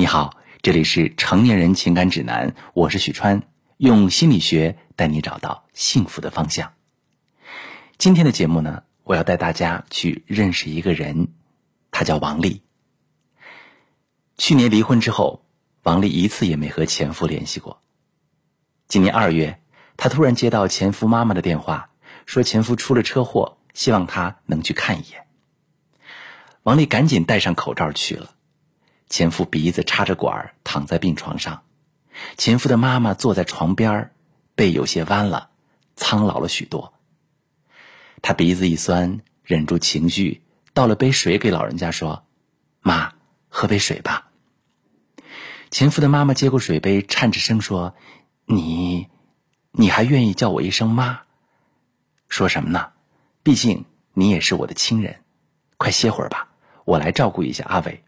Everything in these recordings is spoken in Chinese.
你好，这里是成年人情感指南，我是许川，用心理学带你找到幸福的方向。今天的节目呢，我要带大家去认识一个人，他叫王丽。去年离婚之后，王丽一次也没和前夫联系过。今年二月，她突然接到前夫妈妈的电话，说前夫出了车祸，希望她能去看一眼。王丽赶紧戴上口罩去了。前夫鼻子插着管躺在病床上，前夫的妈妈坐在床边背有些弯了，苍老了许多。他鼻子一酸，忍住情绪，倒了杯水给老人家说：“妈，喝杯水吧。”前夫的妈妈接过水杯，颤着声说：“你，你还愿意叫我一声妈？说什么呢？毕竟你也是我的亲人。快歇会儿吧，我来照顾一下阿伟。”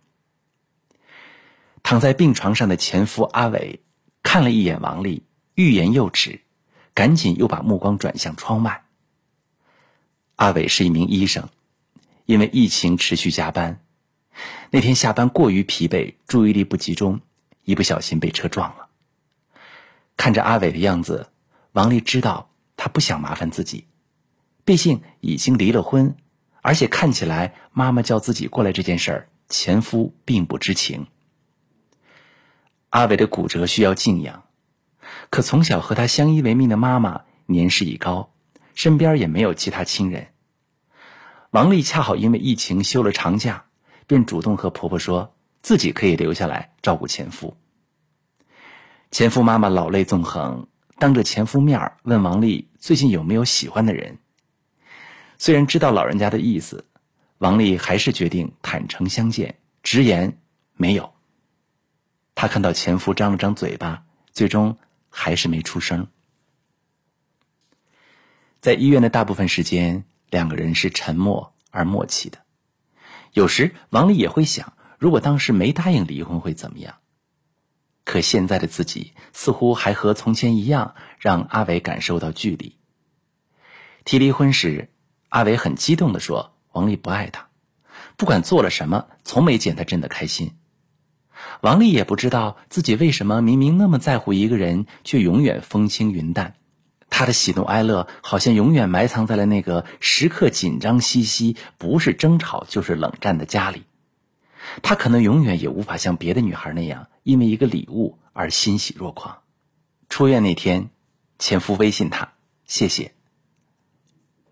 躺在病床上的前夫阿伟看了一眼王丽，欲言又止，赶紧又把目光转向窗外。阿伟是一名医生，因为疫情持续加班，那天下班过于疲惫，注意力不集中，一不小心被车撞了。看着阿伟的样子，王丽知道他不想麻烦自己，毕竟已经离了婚，而且看起来妈妈叫自己过来这件事儿，前夫并不知情。阿伟的骨折需要静养，可从小和他相依为命的妈妈年事已高，身边也没有其他亲人。王丽恰好因为疫情休了长假，便主动和婆婆说自己可以留下来照顾前夫。前夫妈妈老泪纵横，当着前夫面问王丽最近有没有喜欢的人。虽然知道老人家的意思，王丽还是决定坦诚相见，直言没有。她看到前夫张了张嘴巴，最终还是没出声。在医院的大部分时间，两个人是沉默而默契的。有时王丽也会想，如果当时没答应离婚会怎么样？可现在的自己似乎还和从前一样，让阿伟感受到距离。提离婚时，阿伟很激动的说：“王丽不爱他，不管做了什么，从没见他真的开心。”王丽也不知道自己为什么明明那么在乎一个人，却永远风轻云淡。他的喜怒哀乐好像永远埋藏在了那个时刻紧张兮兮、不是争吵就是冷战的家里。他可能永远也无法像别的女孩那样，因为一个礼物而欣喜若狂。出院那天，前夫微信他：“谢谢。”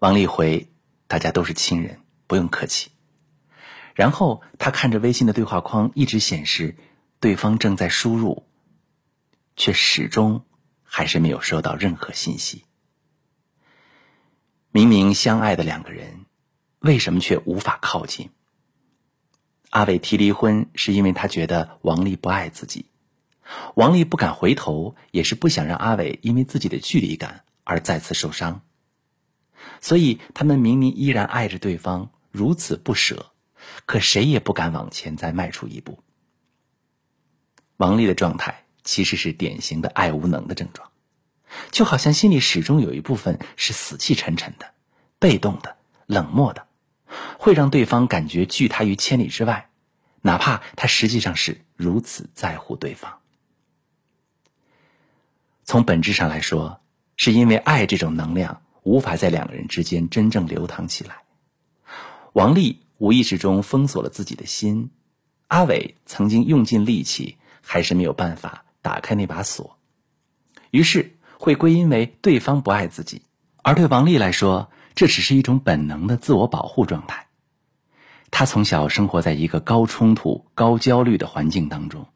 王丽回：“大家都是亲人，不用客气。”然后他看着微信的对话框，一直显示对方正在输入，却始终还是没有收到任何信息。明明相爱的两个人，为什么却无法靠近？阿伟提离婚是因为他觉得王丽不爱自己，王丽不敢回头，也是不想让阿伟因为自己的距离感而再次受伤。所以他们明明依然爱着对方，如此不舍。可谁也不敢往前再迈出一步。王丽的状态其实是典型的爱无能的症状，就好像心里始终有一部分是死气沉沉的、被动的、冷漠的，会让对方感觉拒他于千里之外，哪怕他实际上是如此在乎对方。从本质上来说，是因为爱这种能量无法在两个人之间真正流淌起来。王丽。无意识中封锁了自己的心，阿伟曾经用尽力气，还是没有办法打开那把锁，于是会归因为对方不爱自己，而对王丽来说，这只是一种本能的自我保护状态。他从小生活在一个高冲突、高焦虑的环境当中，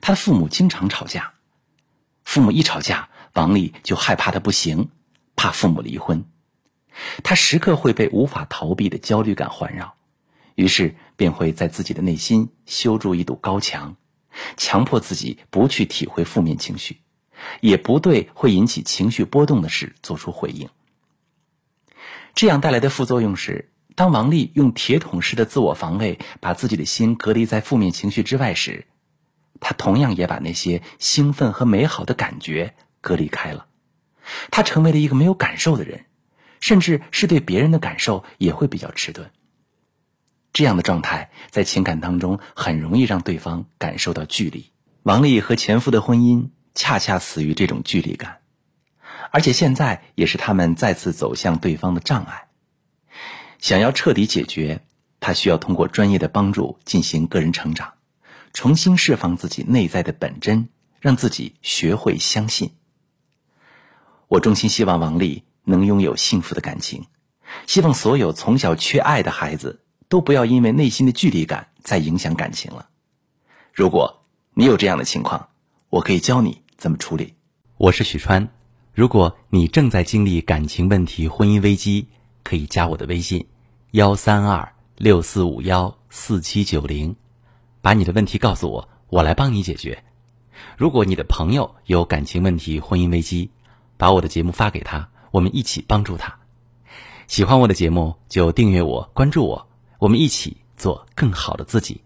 他的父母经常吵架，父母一吵架，王丽就害怕的不行，怕父母离婚，他时刻会被无法逃避的焦虑感环绕。于是便会在自己的内心修筑一堵高墙，强迫自己不去体会负面情绪，也不对会引起情绪波动的事做出回应。这样带来的副作用是，当王丽用铁桶式的自我防卫把自己的心隔离在负面情绪之外时，他同样也把那些兴奋和美好的感觉隔离开了。他成为了一个没有感受的人，甚至是对别人的感受也会比较迟钝。这样的状态在情感当中很容易让对方感受到距离。王丽和前夫的婚姻恰恰死于这种距离感，而且现在也是他们再次走向对方的障碍。想要彻底解决，他需要通过专业的帮助进行个人成长，重新释放自己内在的本真，让自己学会相信。我衷心希望王丽能拥有幸福的感情，希望所有从小缺爱的孩子都不要因为内心的距离感再影响感情了。如果你有这样的情况，我可以教你怎么处理。我是许川，如果你正在经历感情问题、婚姻危机，可以加我的微信：幺三二六四五幺四七九零，把你的问题告诉我，我来帮你解决。如果你的朋友有感情问题、婚姻危机，把我的节目发给他，我们一起帮助他。喜欢我的节目就订阅我、关注我，我们一起做更好的自己。